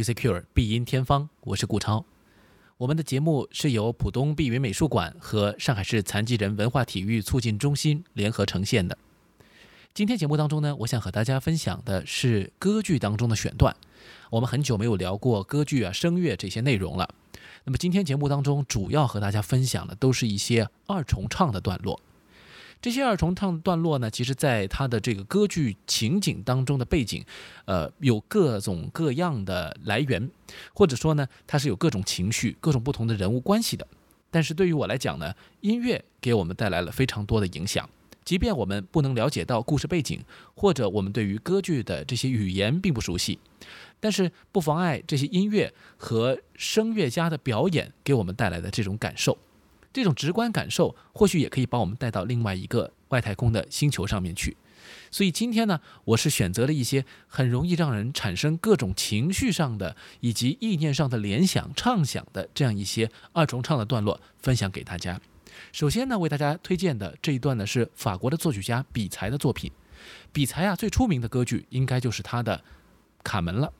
Musicure 碧音天方，我是顾超。我们的节目是由浦东碧云美术馆和上海市残疾人文化体育促进中心联合呈现的。今天节目当中呢，我想和大家分享的是歌剧当中的选段。我们很久没有聊过歌剧啊、声乐这些内容了。那么今天节目当中主要和大家分享的都是一些二重唱的段落。这些二重唱段落呢，其实在它的这个歌剧情景当中的背景，呃，有各种各样的来源，或者说呢，它是有各种情绪、各种不同的人物关系的。但是对于我来讲呢，音乐给我们带来了非常多的影响。即便我们不能了解到故事背景，或者我们对于歌剧的这些语言并不熟悉，但是不妨碍这些音乐和声乐家的表演给我们带来的这种感受。这种直观感受，或许也可以把我们带到另外一个外太空的星球上面去。所以今天呢，我是选择了一些很容易让人产生各种情绪上的以及意念上的联想、畅想的这样一些二重唱的段落，分享给大家。首先呢，为大家推荐的这一段呢，是法国的作曲家比才的作品。比才啊，最出名的歌剧应该就是他的《卡门》了。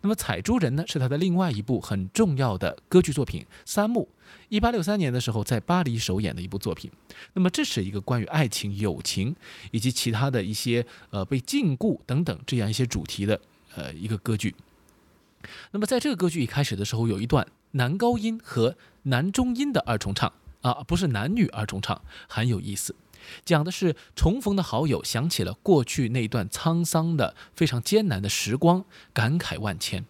那么《采珠人》呢，是他的另外一部很重要的歌剧作品，三幕。一八六三年的时候，在巴黎首演的一部作品。那么，这是一个关于爱情、友情以及其他的一些呃被禁锢等等这样一些主题的呃一个歌剧。那么，在这个歌剧一开始的时候，有一段男高音和男中音的二重唱啊，不是男女二重唱，很有意思。讲的是重逢的好友想起了过去那段沧桑的、非常艰难的时光，感慨万千。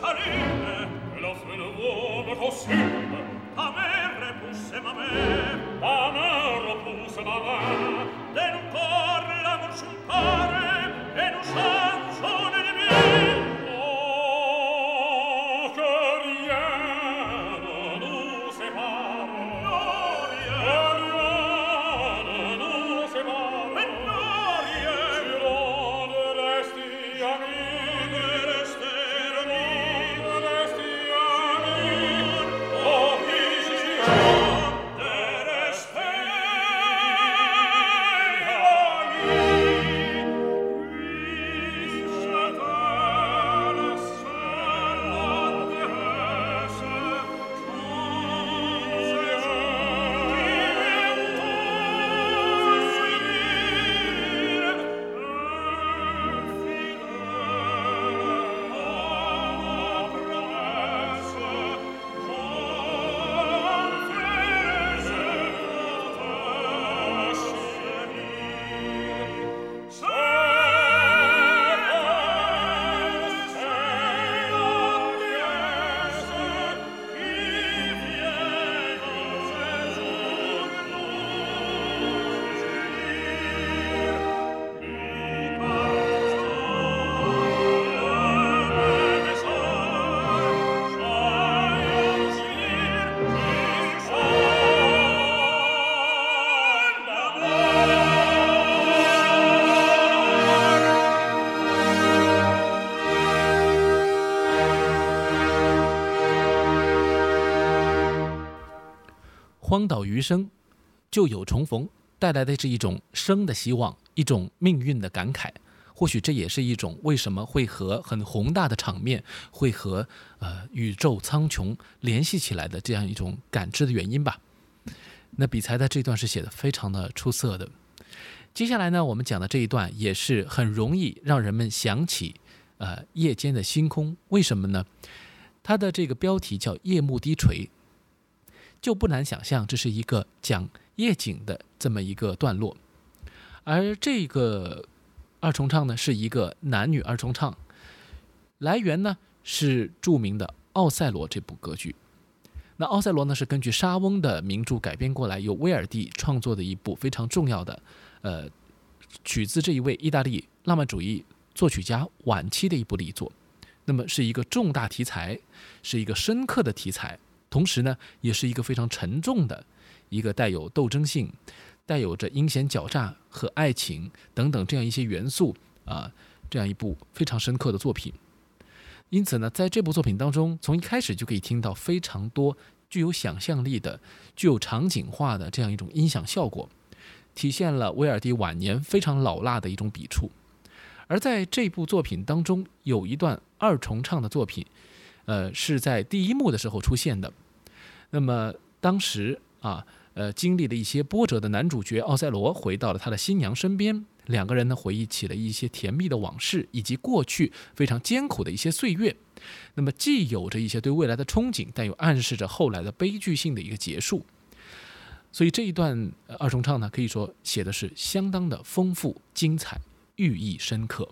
lasciare 荒岛余生，旧友重逢，带来的是一种生的希望，一种命运的感慨。或许这也是一种为什么会和很宏大的场面会和呃宇宙苍穹联系起来的这样一种感知的原因吧。那比才的这段是写的非常的出色的。接下来呢，我们讲的这一段也是很容易让人们想起呃夜间的星空。为什么呢？它的这个标题叫夜幕低垂。就不难想象，这是一个讲夜景的这么一个段落，而这个二重唱呢，是一个男女二重唱，来源呢是著名的《奥赛罗》这部歌剧。那《奥赛罗》呢是根据莎翁的名著改编过来，由威尔第创作的一部非常重要的，呃，取自这一位意大利浪漫主义作曲家晚期的一部力作。那么是一个重大题材，是一个深刻的题材。同时呢，也是一个非常沉重的，一个带有斗争性、带有着阴险狡诈和爱情等等这样一些元素啊，这样一部非常深刻的作品。因此呢，在这部作品当中，从一开始就可以听到非常多具有想象力的、具有场景化的这样一种音响效果，体现了威尔第晚年非常老辣的一种笔触。而在这部作品当中，有一段二重唱的作品。呃，是在第一幕的时候出现的。那么当时啊，呃，经历了一些波折的男主角奥赛罗回到了他的新娘身边，两个人呢回忆起了一些甜蜜的往事，以及过去非常艰苦的一些岁月。那么既有着一些对未来的憧憬，但又暗示着后来的悲剧性的一个结束。所以这一段二重唱呢，可以说写的是相当的丰富精彩，寓意深刻。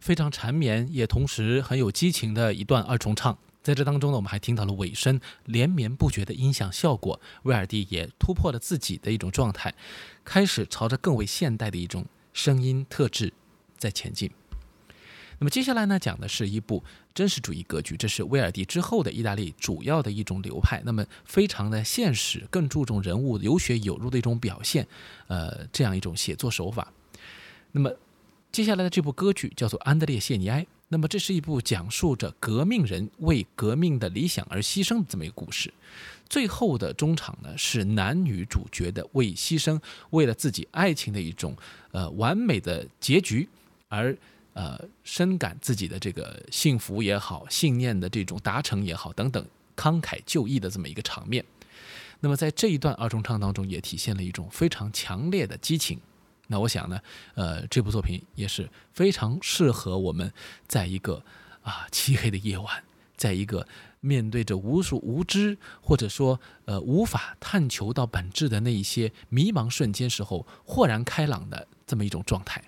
非常缠绵，也同时很有激情的一段二重唱。在这当中呢，我们还听到了尾声连绵不绝的音响效果。威尔第也突破了自己的一种状态，开始朝着更为现代的一种声音特质在前进。那么接下来呢，讲的是一部真实主义歌剧，这是威尔第之后的意大利主要的一种流派。那么非常的现实，更注重人物有血有肉的一种表现，呃，这样一种写作手法。那么。接下来的这部歌剧叫做《安德烈谢尼埃》，那么这是一部讲述着革命人为革命的理想而牺牲的这么一个故事。最后的中场呢，是男女主角的为牺牲，为了自己爱情的一种呃完美的结局而呃深感自己的这个幸福也好，信念的这种达成也好等等，慷慨就义的这么一个场面。那么在这一段二重唱当中，也体现了一种非常强烈的激情。那我想呢，呃，这部作品也是非常适合我们，在一个啊漆黑的夜晚，在一个面对着无数无知或者说呃无法探求到本质的那一些迷茫瞬间时候，豁然开朗的这么一种状态。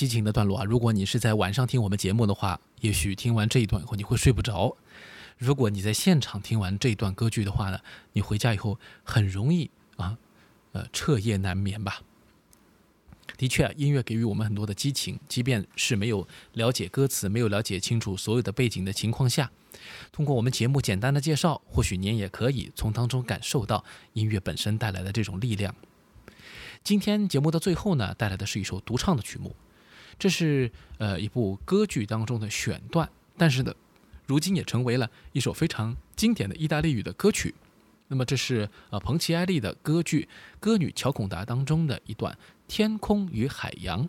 激情的段落啊！如果你是在晚上听我们节目的话，也许听完这一段以后你会睡不着；如果你在现场听完这一段歌剧的话呢，你回家以后很容易啊，呃，彻夜难眠吧。的确，音乐给予我们很多的激情，即便是没有了解歌词、没有了解清楚所有的背景的情况下，通过我们节目简单的介绍，或许您也可以从当中感受到音乐本身带来的这种力量。今天节目的最后呢，带来的是一首独唱的曲目，这是呃一部歌剧当中的选段，但是呢，如今也成为了一首非常经典的意大利语的歌曲。那么这是呃彭齐埃利的歌剧《歌女乔孔达》当中的一段《天空与海洋》。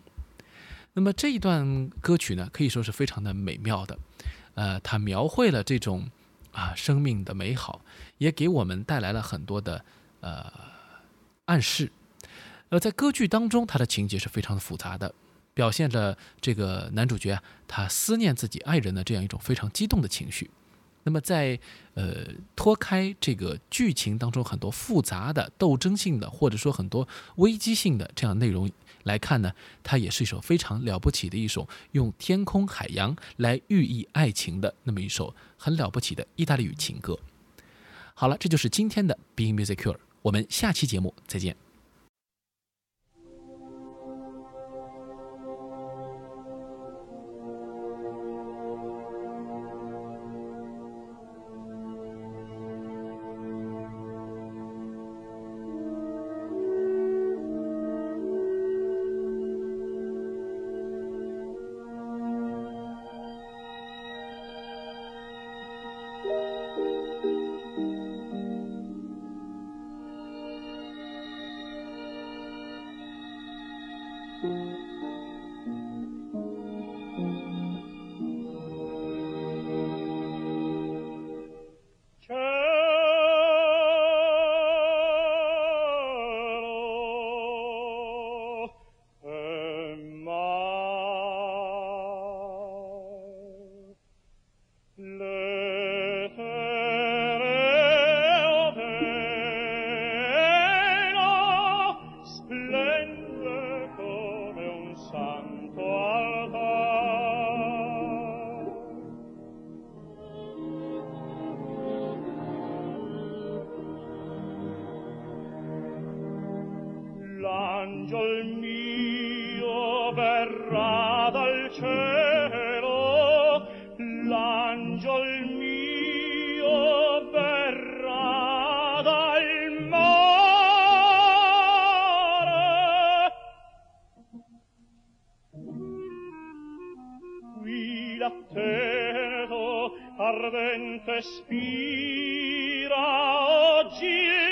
那么这一段歌曲呢，可以说是非常的美妙的，呃，它描绘了这种啊生命的美好，也给我们带来了很多的呃暗示。呃，在歌剧当中，它的情节是非常的复杂的，表现着这个男主角啊他思念自己爱人的这样一种非常激动的情绪。那么，在呃脱开这个剧情当中很多复杂的斗争性的，或者说很多危机性的这样内容来看呢，它也是一首非常了不起的一首用天空海洋来寓意爱情的那么一首很了不起的意大利语情歌。好了，这就是今天的 Being Musicure，我们下期节目再见。angel mio verrà dal cielo. L'angel mio verrà dal mare. Qui l'atteto ardente spira oggi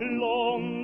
long